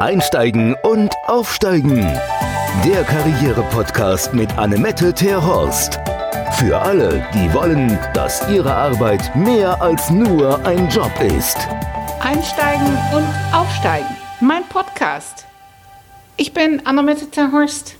Einsteigen und Aufsteigen. Der Karriere-Podcast mit Annemette Terhorst. Für alle, die wollen, dass ihre Arbeit mehr als nur ein Job ist. Einsteigen und Aufsteigen. Mein Podcast. Ich bin Annemette Terhorst,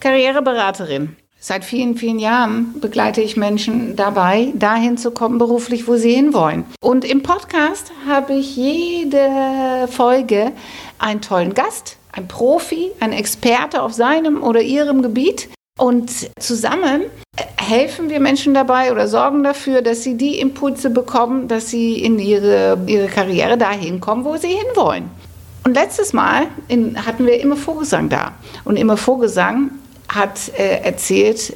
Karriereberaterin. Seit vielen, vielen Jahren begleite ich Menschen dabei, dahin zu kommen beruflich, wo sie hinwollen. Und im Podcast habe ich jede Folge einen tollen Gast, einen Profi, einen Experte auf seinem oder ihrem Gebiet. Und zusammen helfen wir Menschen dabei oder sorgen dafür, dass sie die Impulse bekommen, dass sie in ihre, ihre Karriere dahin kommen, wo sie hinwollen. Und letztes Mal in, hatten wir immer Vorgesang da. Und immer Vorgesang hat äh, erzählt,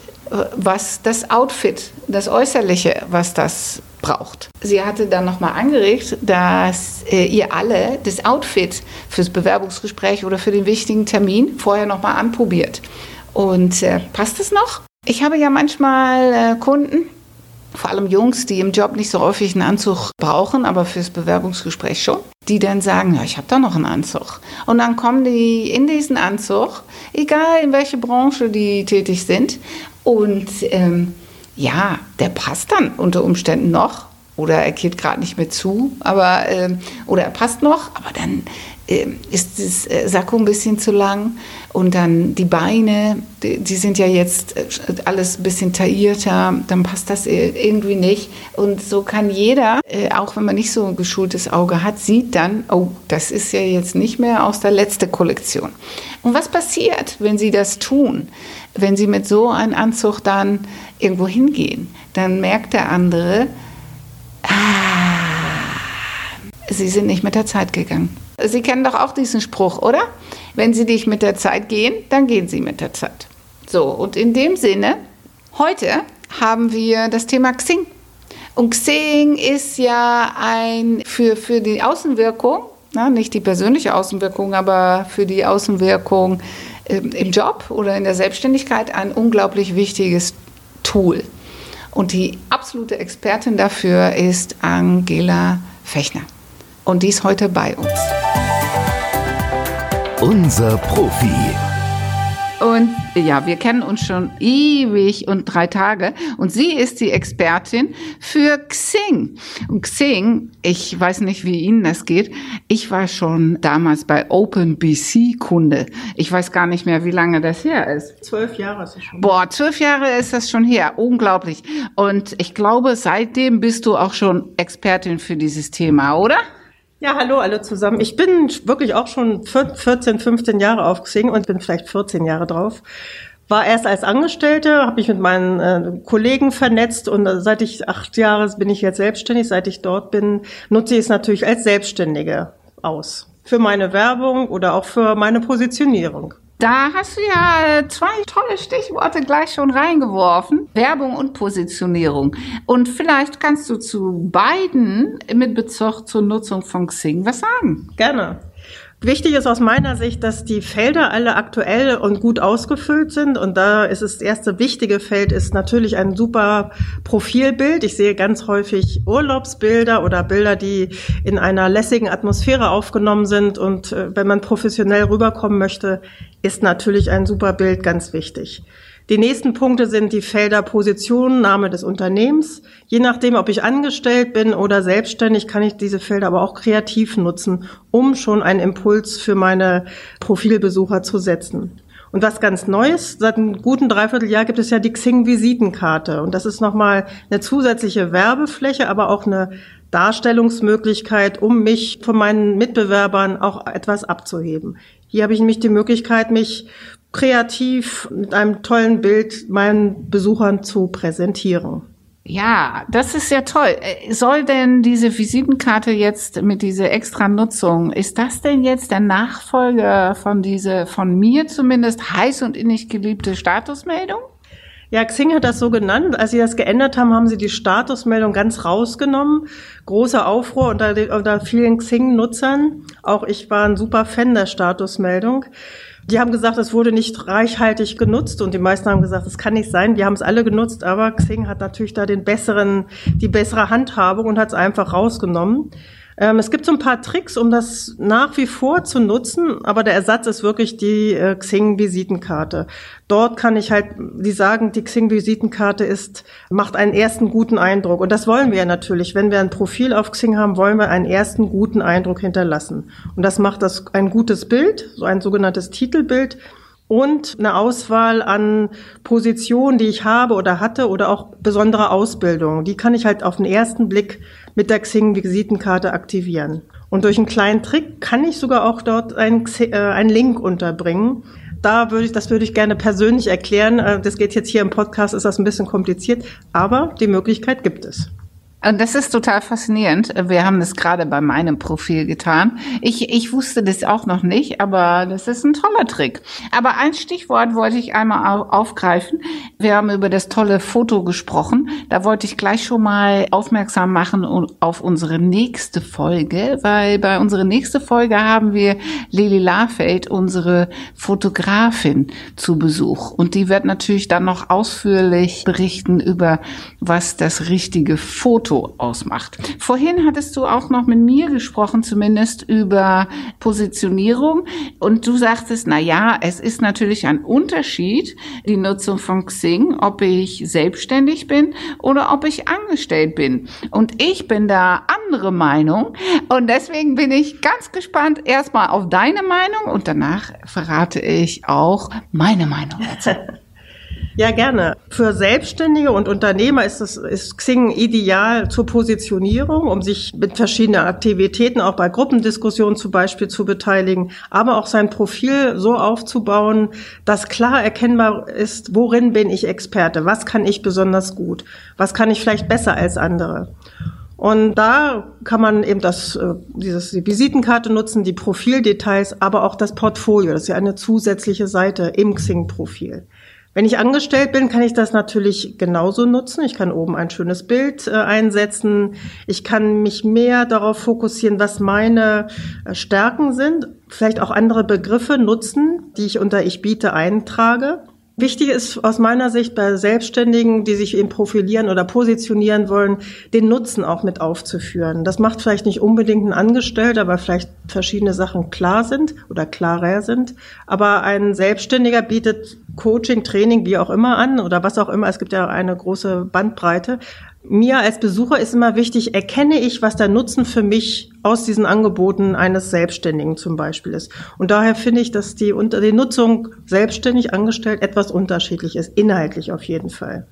was das Outfit, das Äußerliche, was das braucht. Sie hatte dann nochmal angeregt, dass äh, ihr alle das Outfit fürs Bewerbungsgespräch oder für den wichtigen Termin vorher nochmal anprobiert. Und äh, passt es noch? Ich habe ja manchmal äh, Kunden, vor allem Jungs, die im Job nicht so häufig einen Anzug brauchen, aber fürs Bewerbungsgespräch schon, die dann sagen, ja, ich habe da noch einen Anzug. Und dann kommen die in diesen Anzug, egal in welche Branche die tätig sind. Und ähm, ja, der passt dann unter Umständen noch. Oder er geht gerade nicht mehr zu, aber ähm, oder er passt noch, aber dann ist das äh, Sakko ein bisschen zu lang und dann die Beine, die, die, sind ja jetzt äh, alles ein bisschen taillierter, dann passt das irgendwie nicht. Und so kann jeder, äh, auch wenn man nicht so ein geschultes Auge hat, sieht dann, oh, das ist ja jetzt nicht mehr aus der letzten Kollektion. Und was passiert, wenn Sie das tun? Wenn Sie mit so einem Anzug dann irgendwo hingehen, dann merkt der andere, ah, Sie sind nicht mit der Zeit gegangen. Sie kennen doch auch diesen Spruch, oder? Wenn Sie nicht mit der Zeit gehen, dann gehen Sie mit der Zeit. So, und in dem Sinne, heute haben wir das Thema Xing. Und Xing ist ja ein für, für die Außenwirkung, na, nicht die persönliche Außenwirkung, aber für die Außenwirkung äh, im Job oder in der Selbstständigkeit ein unglaublich wichtiges Tool. Und die absolute Expertin dafür ist Angela Fechner. Und die ist heute bei uns. Unser Profi. Und ja, wir kennen uns schon ewig und drei Tage. Und sie ist die Expertin für Xing. Und Xing, ich weiß nicht, wie Ihnen das geht. Ich war schon damals bei OpenBC Kunde. Ich weiß gar nicht mehr, wie lange das her ist. Zwölf Jahre ist es schon. Boah, zwölf Jahre ist das schon her. Unglaublich. Und ich glaube, seitdem bist du auch schon Expertin für dieses Thema, oder? Ja, hallo alle zusammen. Ich bin wirklich auch schon 14, 15 Jahre auf Xing und bin vielleicht 14 Jahre drauf. War erst als Angestellte, habe mich mit meinen äh, Kollegen vernetzt und äh, seit ich acht Jahre bin ich jetzt selbstständig. Seit ich dort bin, nutze ich es natürlich als Selbstständige aus. Für meine Werbung oder auch für meine Positionierung. Da hast du ja zwei tolle Stichworte gleich schon reingeworfen. Werbung und Positionierung. Und vielleicht kannst du zu beiden mit Bezug zur Nutzung von Xing was sagen. Gerne. Wichtig ist aus meiner Sicht, dass die Felder alle aktuell und gut ausgefüllt sind. Und da ist das erste wichtige Feld ist natürlich ein super Profilbild. Ich sehe ganz häufig Urlaubsbilder oder Bilder, die in einer lässigen Atmosphäre aufgenommen sind. Und äh, wenn man professionell rüberkommen möchte, ist natürlich ein super Bild ganz wichtig. Die nächsten Punkte sind die Felder Position, Name des Unternehmens. Je nachdem, ob ich angestellt bin oder selbstständig, kann ich diese Felder aber auch kreativ nutzen, um schon einen Impuls für meine Profilbesucher zu setzen. Und was ganz Neues, seit einem guten Dreivierteljahr gibt es ja die Xing-Visitenkarte. Und das ist nochmal eine zusätzliche Werbefläche, aber auch eine Darstellungsmöglichkeit, um mich von meinen Mitbewerbern auch etwas abzuheben. Hier habe ich nämlich die Möglichkeit, mich kreativ mit einem tollen Bild meinen Besuchern zu präsentieren. Ja, das ist ja toll. Soll denn diese Visitenkarte jetzt mit dieser extra Nutzung, ist das denn jetzt der Nachfolger von diese, von mir zumindest heiß und innig geliebte Statusmeldung? Ja, Xing hat das so genannt. Als sie das geändert haben, haben sie die Statusmeldung ganz rausgenommen. Großer Aufruhr unter, unter vielen Xing-Nutzern. Auch ich war ein super Fan der Statusmeldung. Die haben gesagt, es wurde nicht reichhaltig genutzt und die meisten haben gesagt, es kann nicht sein. Wir haben es alle genutzt, aber Xing hat natürlich da den besseren, die bessere Handhabung und hat es einfach rausgenommen. Ähm, es gibt so ein paar Tricks, um das nach wie vor zu nutzen, aber der Ersatz ist wirklich die äh, Xing-Visitenkarte. Dort kann ich halt, die sagen, die Xing-Visitenkarte ist, macht einen ersten guten Eindruck. Und das wollen wir ja natürlich. Wenn wir ein Profil auf Xing haben, wollen wir einen ersten guten Eindruck hinterlassen. Und das macht das ein gutes Bild, so ein sogenanntes Titelbild und eine Auswahl an Positionen, die ich habe oder hatte oder auch besondere Ausbildung. Die kann ich halt auf den ersten Blick mit der Xing-Visitenkarte aktivieren. Und durch einen kleinen Trick kann ich sogar auch dort einen, äh, einen Link unterbringen. Da würde ich, das würde ich gerne persönlich erklären. Äh, das geht jetzt hier im Podcast, ist das ein bisschen kompliziert, aber die Möglichkeit gibt es. Und das ist total faszinierend. Wir haben das gerade bei meinem Profil getan. Ich, ich wusste das auch noch nicht, aber das ist ein toller Trick. Aber ein Stichwort wollte ich einmal aufgreifen. Wir haben über das tolle Foto gesprochen. Da wollte ich gleich schon mal aufmerksam machen auf unsere nächste Folge, weil bei unserer nächsten Folge haben wir Lili Lafeld, unsere Fotografin, zu Besuch. Und die wird natürlich dann noch ausführlich berichten über, was das richtige Foto Foto ausmacht. Vorhin hattest du auch noch mit mir gesprochen, zumindest über Positionierung. Und du sagtest, na ja, es ist natürlich ein Unterschied, die Nutzung von Xing, ob ich selbstständig bin oder ob ich angestellt bin. Und ich bin da andere Meinung. Und deswegen bin ich ganz gespannt erstmal auf deine Meinung und danach verrate ich auch meine Meinung dazu. Ja, gerne. Für Selbstständige und Unternehmer ist, es, ist Xing ideal zur Positionierung, um sich mit verschiedenen Aktivitäten, auch bei Gruppendiskussionen zum Beispiel, zu beteiligen, aber auch sein Profil so aufzubauen, dass klar erkennbar ist, worin bin ich Experte, was kann ich besonders gut, was kann ich vielleicht besser als andere. Und da kann man eben das, äh, dieses, die Visitenkarte nutzen, die Profildetails, aber auch das Portfolio. Das ist ja eine zusätzliche Seite im Xing-Profil. Wenn ich angestellt bin, kann ich das natürlich genauso nutzen. Ich kann oben ein schönes Bild äh, einsetzen. Ich kann mich mehr darauf fokussieren, was meine äh, Stärken sind. Vielleicht auch andere Begriffe nutzen, die ich unter Ich biete eintrage. Wichtig ist aus meiner Sicht bei Selbstständigen, die sich eben profilieren oder positionieren wollen, den Nutzen auch mit aufzuführen. Das macht vielleicht nicht unbedingt ein Angestellter, aber vielleicht verschiedene Sachen klar sind oder klarer sind. Aber ein Selbstständiger bietet Coaching, Training, wie auch immer an oder was auch immer. Es gibt ja eine große Bandbreite. Mir als Besucher ist immer wichtig, erkenne ich, was der Nutzen für mich aus diesen Angeboten eines Selbstständigen zum Beispiel ist. Und daher finde ich, dass die, die Nutzung selbstständig angestellt etwas unterschiedlich ist, inhaltlich auf jeden Fall.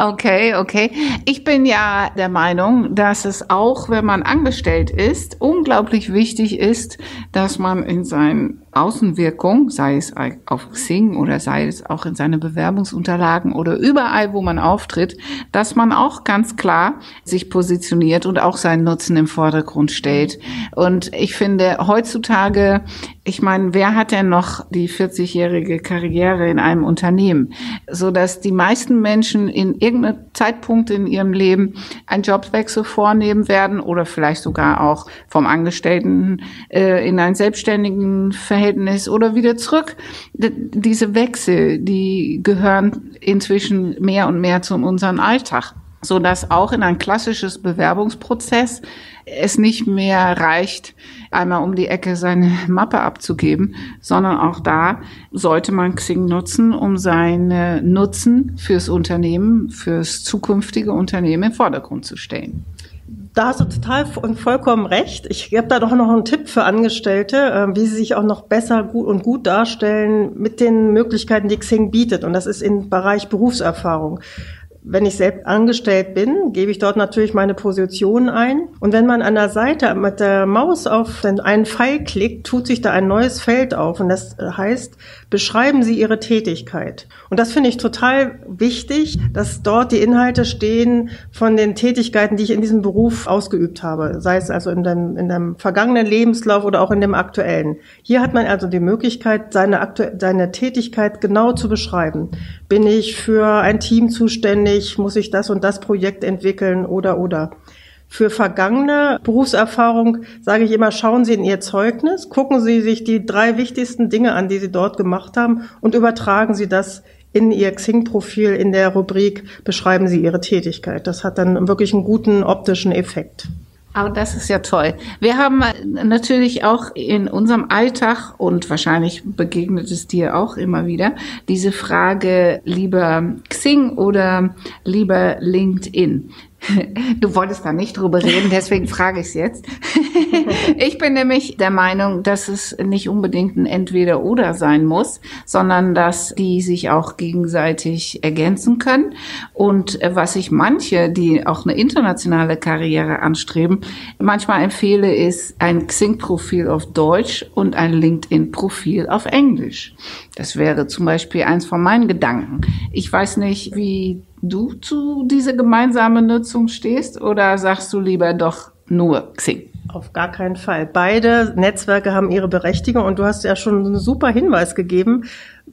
Okay, okay. Ich bin ja der Meinung, dass es auch, wenn man angestellt ist, unglaublich wichtig ist, dass man in seinen Außenwirkung, sei es auf Xing oder sei es auch in seine Bewerbungsunterlagen oder überall, wo man auftritt, dass man auch ganz klar sich positioniert und auch seinen Nutzen im Vordergrund stellt. Und ich finde heutzutage, ich meine, wer hat denn noch die 40-jährige Karriere in einem Unternehmen, so dass die meisten Menschen in irgendeinem Zeitpunkt in ihrem Leben einen Jobwechsel vornehmen werden oder vielleicht sogar auch vom Angestellten äh, in einen selbstständigen Verhältnis Verhältnis oder wieder zurück. Diese Wechsel, die gehören inzwischen mehr und mehr zu unserem Alltag, so dass auch in ein klassisches Bewerbungsprozess es nicht mehr reicht, einmal um die Ecke seine Mappe abzugeben, sondern auch da sollte man Xing nutzen, um seine Nutzen fürs Unternehmen, fürs zukünftige Unternehmen im Vordergrund zu stellen da hast du total und vollkommen recht. Ich habe da doch noch einen Tipp für Angestellte, äh, wie sie sich auch noch besser gut und gut darstellen mit den Möglichkeiten, die Xing bietet. Und das ist im Bereich Berufserfahrung wenn ich selbst angestellt bin, gebe ich dort natürlich meine Position ein. Und wenn man an der Seite mit der Maus auf einen Pfeil klickt, tut sich da ein neues Feld auf. Und das heißt, beschreiben Sie Ihre Tätigkeit. Und das finde ich total wichtig, dass dort die Inhalte stehen von den Tätigkeiten, die ich in diesem Beruf ausgeübt habe. Sei es also in dem, in dem vergangenen Lebenslauf oder auch in dem aktuellen. Hier hat man also die Möglichkeit, seine, seine Tätigkeit genau zu beschreiben. Bin ich für ein Team zuständig? muss ich das und das Projekt entwickeln oder oder. Für vergangene Berufserfahrung sage ich immer, schauen Sie in Ihr Zeugnis, gucken Sie sich die drei wichtigsten Dinge an, die Sie dort gemacht haben und übertragen Sie das in Ihr Xing-Profil in der Rubrik beschreiben Sie Ihre Tätigkeit. Das hat dann wirklich einen guten optischen Effekt. Aber das ist ja toll. Wir haben natürlich auch in unserem Alltag und wahrscheinlich begegnet es dir auch immer wieder diese Frage lieber Xing oder lieber LinkedIn. Du wolltest da nicht drüber reden, deswegen frage ich es jetzt. Ich bin nämlich der Meinung, dass es nicht unbedingt ein Entweder-Oder sein muss, sondern dass die sich auch gegenseitig ergänzen können. Und äh, was ich manche, die auch eine internationale Karriere anstreben, manchmal empfehle, ist ein Xing-Profil auf Deutsch und ein LinkedIn-Profil auf Englisch. Das wäre zum Beispiel eins von meinen Gedanken. Ich weiß nicht, wie du zu dieser gemeinsamen Nutzung stehst oder sagst du lieber doch nur Xing? Auf gar keinen Fall. Beide Netzwerke haben ihre Berechtigung und du hast ja schon einen super Hinweis gegeben.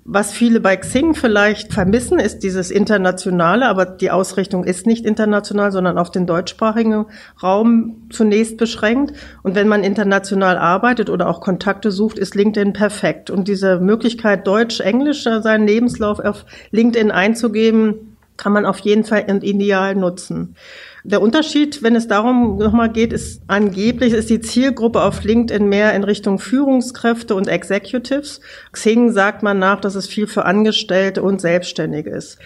Was viele bei Xing vielleicht vermissen, ist dieses Internationale, aber die Ausrichtung ist nicht international, sondern auf den deutschsprachigen Raum zunächst beschränkt. Und wenn man international arbeitet oder auch Kontakte sucht, ist LinkedIn perfekt. Und diese Möglichkeit, Deutsch-Englisch seinen Lebenslauf auf LinkedIn einzugeben, kann man auf jeden Fall ideal nutzen. Der Unterschied, wenn es darum nochmal geht, ist angeblich ist die Zielgruppe auf LinkedIn mehr in Richtung Führungskräfte und Executives. Xing sagt man nach, dass es viel für Angestellte und Selbstständige ist.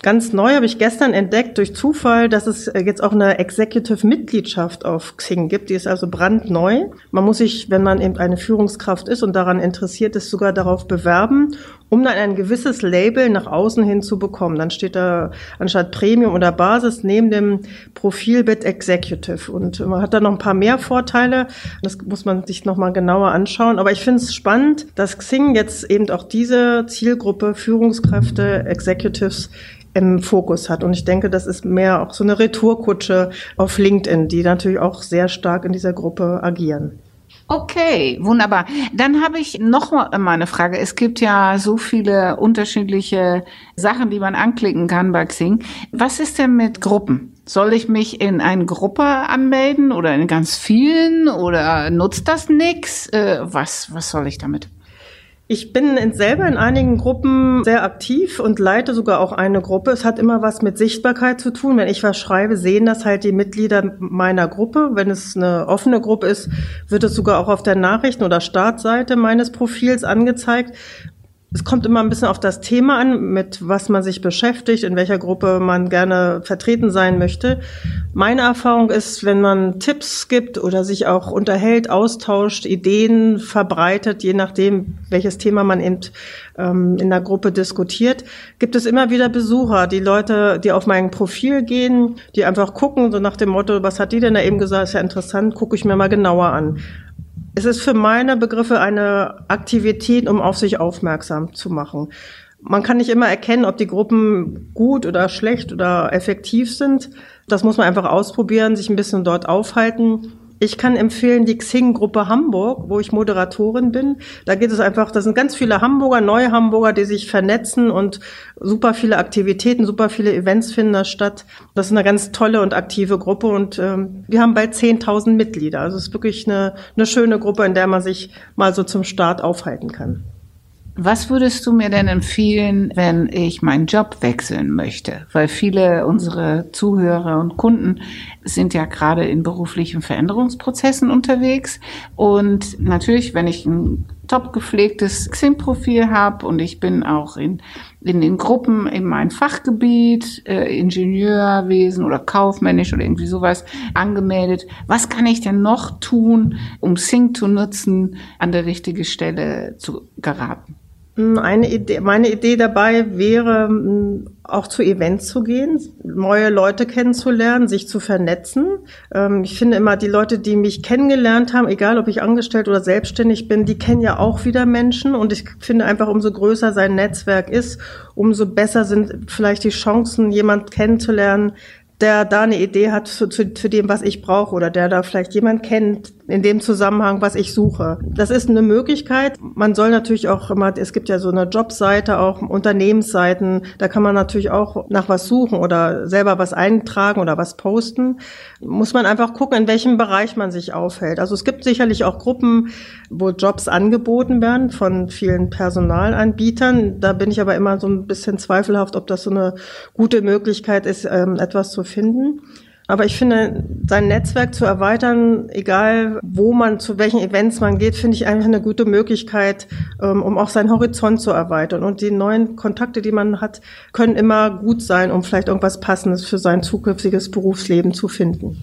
Ganz neu habe ich gestern entdeckt durch Zufall, dass es jetzt auch eine Executive-Mitgliedschaft auf Xing gibt. Die ist also brandneu. Man muss sich, wenn man eben eine Führungskraft ist und daran interessiert ist, sogar darauf bewerben, um dann ein gewisses Label nach außen hin zu bekommen. Dann steht da anstatt Premium oder Basis neben dem Profilbild Executive. Und man hat da noch ein paar mehr Vorteile. Das muss man sich nochmal genauer anschauen. Aber ich finde es spannend, dass Xing jetzt eben auch diese Zielgruppe Führungskräfte, Executives im Fokus hat. Und ich denke, das ist mehr auch so eine Retourkutsche auf LinkedIn, die natürlich auch sehr stark in dieser Gruppe agieren. Okay, wunderbar. Dann habe ich noch mal eine Frage. Es gibt ja so viele unterschiedliche Sachen, die man anklicken kann bei Xing. Was ist denn mit Gruppen? Soll ich mich in eine Gruppe anmelden oder in ganz vielen oder nutzt das nix? Äh, was, was soll ich damit? Ich bin in selber in einigen Gruppen sehr aktiv und leite sogar auch eine Gruppe. Es hat immer was mit Sichtbarkeit zu tun. Wenn ich was schreibe, sehen das halt die Mitglieder meiner Gruppe. Wenn es eine offene Gruppe ist, wird es sogar auch auf der Nachrichten- oder Startseite meines Profils angezeigt. Es kommt immer ein bisschen auf das Thema an, mit was man sich beschäftigt, in welcher Gruppe man gerne vertreten sein möchte. Meine Erfahrung ist, wenn man Tipps gibt oder sich auch unterhält, austauscht, Ideen verbreitet, je nachdem, welches Thema man in, ähm, in der Gruppe diskutiert, gibt es immer wieder Besucher, die Leute, die auf mein Profil gehen, die einfach gucken, so nach dem Motto, was hat die denn da eben gesagt, ist ja interessant, gucke ich mir mal genauer an. Es ist für meine Begriffe eine Aktivität, um auf sich aufmerksam zu machen. Man kann nicht immer erkennen, ob die Gruppen gut oder schlecht oder effektiv sind. Das muss man einfach ausprobieren, sich ein bisschen dort aufhalten. Ich kann empfehlen die Xing-Gruppe Hamburg, wo ich Moderatorin bin. Da geht es einfach, da sind ganz viele Hamburger, neue Hamburger, die sich vernetzen und super viele Aktivitäten, super viele Events finden da statt. Das ist eine ganz tolle und aktive Gruppe und ähm, wir haben bald 10.000 Mitglieder. Also es ist wirklich eine, eine schöne Gruppe, in der man sich mal so zum Start aufhalten kann. Was würdest du mir denn empfehlen, wenn ich meinen Job wechseln möchte? Weil viele unserer Zuhörer und Kunden sind ja gerade in beruflichen Veränderungsprozessen unterwegs. Und natürlich, wenn ich ein top gepflegtes Xing-Profil habe und ich bin auch in, in den Gruppen in meinem Fachgebiet, äh, Ingenieurwesen oder kaufmännisch oder irgendwie sowas angemeldet. Was kann ich denn noch tun, um Xing zu nutzen, an der richtigen Stelle zu geraten? Hm, eine Idee, meine Idee dabei wäre, hm, auch zu Events zu gehen, neue Leute kennenzulernen, sich zu vernetzen. Ähm, ich finde immer, die Leute, die mich kennengelernt haben, egal ob ich angestellt oder selbstständig bin, die kennen ja auch wieder Menschen. Und ich finde einfach, umso größer sein Netzwerk ist, umso besser sind vielleicht die Chancen, jemand kennenzulernen, der da eine Idee hat zu, zu, zu dem, was ich brauche oder der da vielleicht jemand kennt in dem Zusammenhang, was ich suche. Das ist eine Möglichkeit. Man soll natürlich auch immer, es gibt ja so eine Jobseite, auch Unternehmensseiten, da kann man natürlich auch nach was suchen oder selber was eintragen oder was posten. Muss man einfach gucken, in welchem Bereich man sich aufhält. Also es gibt sicherlich auch Gruppen, wo Jobs angeboten werden von vielen Personalanbietern. Da bin ich aber immer so ein bisschen zweifelhaft, ob das so eine gute Möglichkeit ist, ähm, etwas zu finden. Aber ich finde, sein Netzwerk zu erweitern, egal wo man, zu welchen Events man geht, finde ich einfach eine gute Möglichkeit, ähm, um auch seinen Horizont zu erweitern. Und die neuen Kontakte, die man hat, können immer gut sein, um vielleicht irgendwas Passendes für sein zukünftiges Berufsleben zu finden.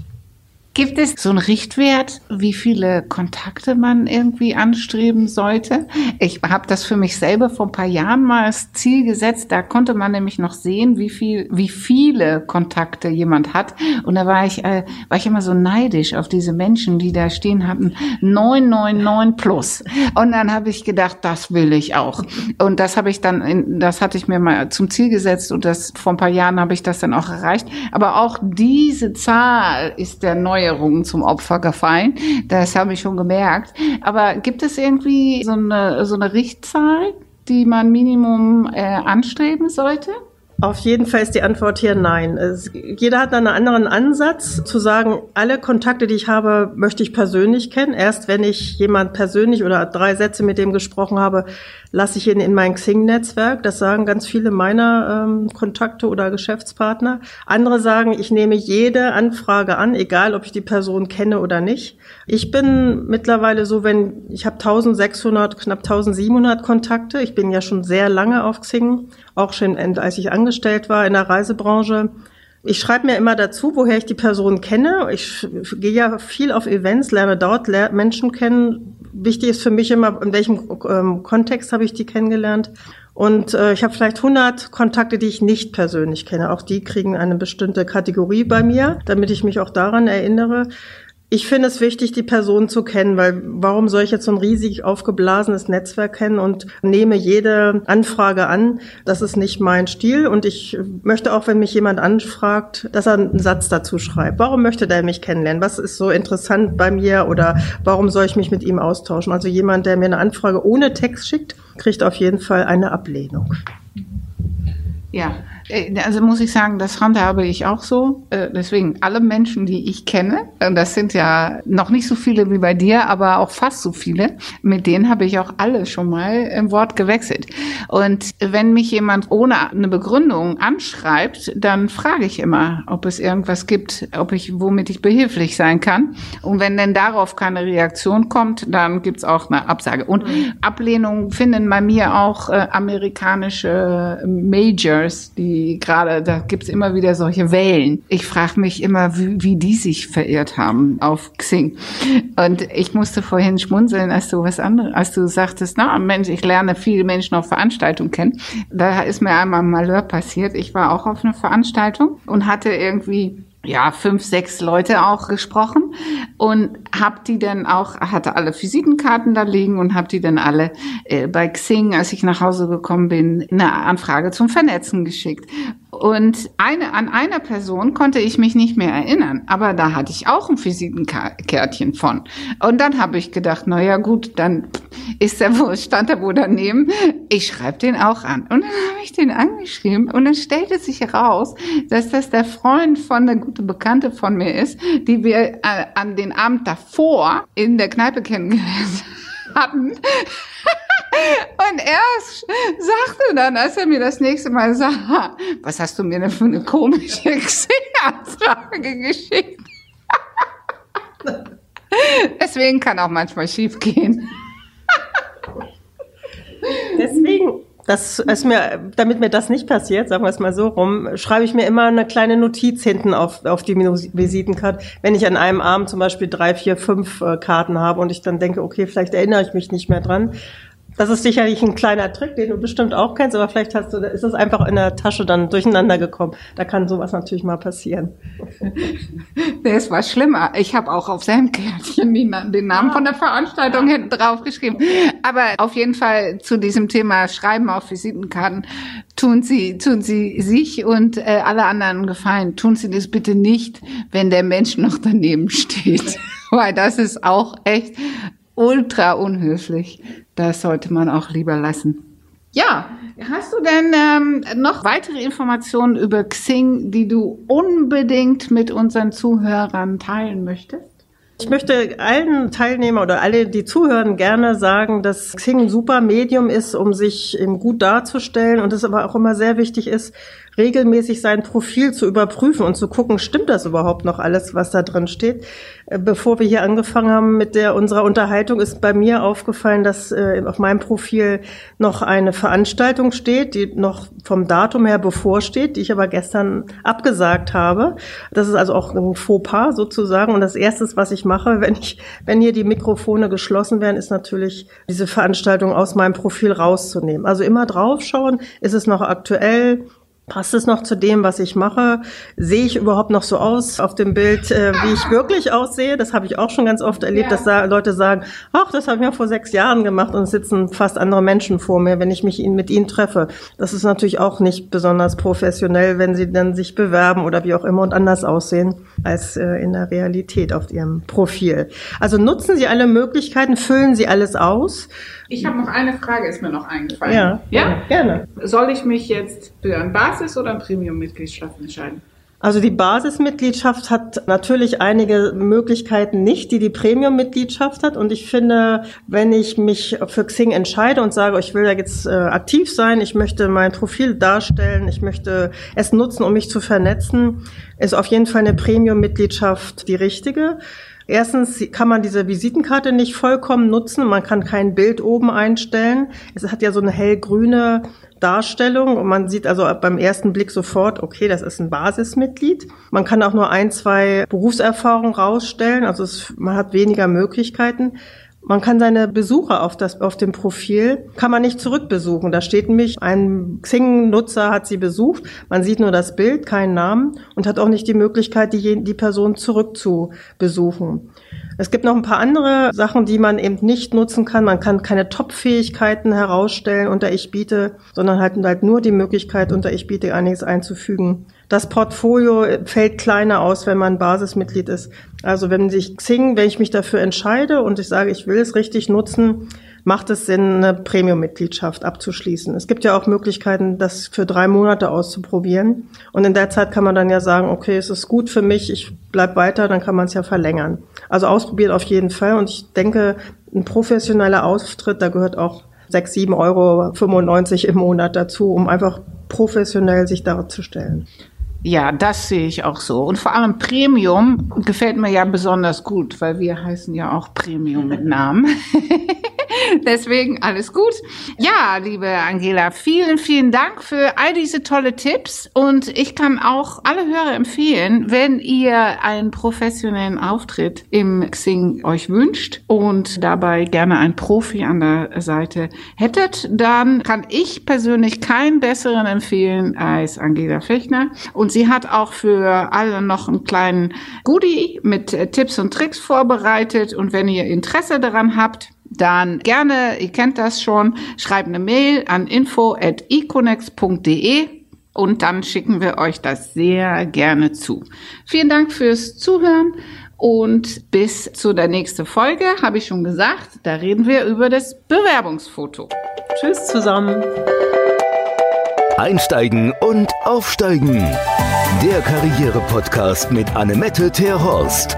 Gibt es so einen Richtwert, wie viele Kontakte man irgendwie anstreben sollte? Ich habe das für mich selber vor ein paar Jahren mal als Ziel gesetzt. Da konnte man nämlich noch sehen, wie viel, wie viele Kontakte jemand hat. Und da war ich, äh, war ich immer so neidisch auf diese Menschen, die da stehen hatten 999 plus. Und dann habe ich gedacht, das will ich auch. Und das habe ich dann, in, das hatte ich mir mal zum Ziel gesetzt und das vor ein paar Jahren habe ich das dann auch erreicht. Aber auch diese Zahl ist der neue Neuerungen zum Opfer gefallen. Das habe ich schon gemerkt. Aber gibt es irgendwie so eine, so eine Richtzahl, die man Minimum äh, anstreben sollte? Auf jeden Fall ist die Antwort hier nein. Es, jeder hat einen anderen Ansatz zu sagen, alle Kontakte, die ich habe, möchte ich persönlich kennen. Erst wenn ich jemand persönlich oder drei Sätze mit dem gesprochen habe, lasse ich ihn in mein Xing-Netzwerk. Das sagen ganz viele meiner ähm, Kontakte oder Geschäftspartner. Andere sagen, ich nehme jede Anfrage an, egal ob ich die Person kenne oder nicht. Ich bin mittlerweile so, wenn ich habe 1600, knapp 1700 Kontakte. Ich bin ja schon sehr lange auf Xing, auch schon als ich angestellt war in der Reisebranche. Ich schreibe mir immer dazu, woher ich die Person kenne. Ich gehe ja viel auf Events, lerne dort Menschen kennen. Wichtig ist für mich immer, in welchem ähm, Kontext habe ich die kennengelernt. Und äh, ich habe vielleicht 100 Kontakte, die ich nicht persönlich kenne. Auch die kriegen eine bestimmte Kategorie bei mir, damit ich mich auch daran erinnere. Ich finde es wichtig, die Person zu kennen, weil warum soll ich jetzt so ein riesig aufgeblasenes Netzwerk kennen und nehme jede Anfrage an? Das ist nicht mein Stil und ich möchte auch, wenn mich jemand anfragt, dass er einen Satz dazu schreibt. Warum möchte der mich kennenlernen? Was ist so interessant bei mir oder warum soll ich mich mit ihm austauschen? Also jemand, der mir eine Anfrage ohne Text schickt, kriegt auf jeden Fall eine Ablehnung. Ja, also muss ich sagen, das handhabe ich auch so. Äh, deswegen alle Menschen, die ich kenne, und das sind ja noch nicht so viele wie bei dir, aber auch fast so viele, mit denen habe ich auch alle schon mal im Wort gewechselt. Und wenn mich jemand ohne eine Begründung anschreibt, dann frage ich immer, ob es irgendwas gibt, ob ich, womit ich behilflich sein kann. Und wenn denn darauf keine Reaktion kommt, dann gibt's auch eine Absage. Und mhm. Ablehnung finden bei mir auch äh, amerikanische Majors, die gerade, da gibt's immer wieder solche Wellen. Ich frage mich immer, wie, wie die sich verirrt haben auf Xing. Und ich musste vorhin schmunzeln, als du was anderes, als du sagtest, na Mensch, ich lerne viele Menschen auf Veranstaltungen kennen. Da ist mir einmal ein Malheur passiert. Ich war auch auf einer Veranstaltung und hatte irgendwie ja, fünf, sechs Leute auch gesprochen und hab die dann auch, hatte alle Visitenkarten da liegen und hab die dann alle äh, bei Xing, als ich nach Hause gekommen bin, eine Anfrage zum Vernetzen geschickt. Und eine, an einer Person konnte ich mich nicht mehr erinnern, aber da hatte ich auch ein Visitenkärtchen von. Und dann habe ich gedacht, na ja, gut, dann ist der wohl, stand er wohl daneben. Ich schreibe den auch an. Und dann habe ich den angeschrieben und dann stellte sich heraus, dass das der Freund von der gute Bekannte von mir ist, die wir äh, an den Abend davor in der Kneipe kennengelernt hatten. Und er sagte dann, als er mir das nächste Mal sah, was hast du mir denn für eine komische Xing-Anfrage geschickt? Deswegen kann auch manchmal schief gehen. Deswegen, das ist mir, damit mir das nicht passiert, sagen wir es mal so rum, schreibe ich mir immer eine kleine Notiz hinten auf, auf die Visitenkarte, wenn ich an einem Abend zum Beispiel drei, vier, fünf äh, Karten habe und ich dann denke, okay, vielleicht erinnere ich mich nicht mehr dran, das ist sicherlich ein kleiner Trick, den du bestimmt auch kennst, aber vielleicht hast du, ist es einfach in der Tasche dann durcheinander gekommen. Da kann sowas natürlich mal passieren. Das war schlimmer. Ich habe auch auf seinem Kärtchen den Namen von der Veranstaltung hinten drauf geschrieben. Aber auf jeden Fall zu diesem Thema Schreiben auf Visitenkarten tun Sie, tun Sie sich und äh, alle anderen Gefallen. Tun Sie das bitte nicht, wenn der Mensch noch daneben steht. Weil das ist auch echt ultra unhöflich. Das sollte man auch lieber lassen. Ja, hast du denn ähm, noch weitere Informationen über Xing, die du unbedingt mit unseren Zuhörern teilen möchtest? Ich möchte allen Teilnehmern oder alle, die zuhören, gerne sagen, dass Xing ein super Medium ist, um sich eben gut darzustellen und es aber auch immer sehr wichtig ist, regelmäßig sein Profil zu überprüfen und zu gucken, stimmt das überhaupt noch alles, was da drin steht. Äh, bevor wir hier angefangen haben mit der unserer Unterhaltung, ist bei mir aufgefallen, dass äh, auf meinem Profil noch eine Veranstaltung steht, die noch vom Datum her bevorsteht, die ich aber gestern abgesagt habe. Das ist also auch ein Fauxpas sozusagen. Und das erste, was ich mache, wenn ich, wenn hier die Mikrofone geschlossen werden, ist natürlich diese Veranstaltung aus meinem Profil rauszunehmen. Also immer draufschauen, ist es noch aktuell, Passt es noch zu dem, was ich mache? Sehe ich überhaupt noch so aus auf dem Bild, äh, wie ich wirklich aussehe? Das habe ich auch schon ganz oft erlebt, ja. dass da Leute sagen, ach, das habe ich ja vor sechs Jahren gemacht und es sitzen fast andere Menschen vor mir, wenn ich mich mit ihnen treffe. Das ist natürlich auch nicht besonders professionell, wenn sie dann sich bewerben oder wie auch immer und anders aussehen als äh, in der Realität auf ihrem Profil. Also nutzen Sie alle Möglichkeiten, füllen Sie alles aus. Ich habe noch eine Frage, ist mir noch eingefallen. Ja, ja? gerne. Soll ich mich jetzt für ein Basis- oder ein Premium-Mitgliedschaft entscheiden? Also die Basismitgliedschaft hat natürlich einige Möglichkeiten nicht, die die Premium-Mitgliedschaft hat. Und ich finde, wenn ich mich für Xing entscheide und sage, ich will da jetzt äh, aktiv sein, ich möchte mein Profil darstellen, ich möchte es nutzen, um mich zu vernetzen, ist auf jeden Fall eine Premium-Mitgliedschaft die richtige. Erstens kann man diese Visitenkarte nicht vollkommen nutzen. Man kann kein Bild oben einstellen. Es hat ja so eine hellgrüne Darstellung und man sieht also beim ersten Blick sofort, okay, das ist ein Basismitglied. Man kann auch nur ein, zwei Berufserfahrungen rausstellen. Also es, man hat weniger Möglichkeiten. Man kann seine Besucher auf, das, auf dem Profil, kann man nicht zurückbesuchen. Da steht nämlich, ein Xing-Nutzer hat sie besucht. Man sieht nur das Bild, keinen Namen und hat auch nicht die Möglichkeit, die, die Person zurückzubesuchen. Es gibt noch ein paar andere Sachen, die man eben nicht nutzen kann. Man kann keine Top-Fähigkeiten herausstellen unter Ich biete, sondern halt, halt nur die Möglichkeit, unter Ich biete einiges einzufügen. Das Portfolio fällt kleiner aus, wenn man Basismitglied ist. Also wenn sich Xing, wenn ich mich dafür entscheide und ich sage, ich will es richtig nutzen, macht es Sinn, eine Premium-Mitgliedschaft abzuschließen. Es gibt ja auch Möglichkeiten, das für drei Monate auszuprobieren. Und in der Zeit kann man dann ja sagen, okay, es ist gut für mich, ich bleib weiter, dann kann man es ja verlängern. Also ausprobieren auf jeden Fall. Und ich denke, ein professioneller Auftritt, da gehört auch 6, 7 Euro 95 im Monat dazu, um einfach professionell sich darzustellen. Ja, das sehe ich auch so. Und vor allem Premium gefällt mir ja besonders gut, weil wir heißen ja auch Premium mit Namen. Deswegen alles gut. Ja, liebe Angela, vielen, vielen Dank für all diese tolle Tipps. Und ich kann auch alle Hörer empfehlen, wenn ihr einen professionellen Auftritt im Xing euch wünscht und dabei gerne einen Profi an der Seite hättet, dann kann ich persönlich keinen besseren empfehlen als Angela Fechner. Und sie hat auch für alle noch einen kleinen Goodie mit Tipps und Tricks vorbereitet. Und wenn ihr Interesse daran habt, dann gerne, ihr kennt das schon, schreibt eine Mail an info@econex.de und dann schicken wir euch das sehr gerne zu. Vielen Dank fürs Zuhören und bis zu der nächsten Folge, habe ich schon gesagt, da reden wir über das Bewerbungsfoto. Tschüss zusammen. Einsteigen und aufsteigen. Der Karriere-Podcast mit Annemette Terhorst.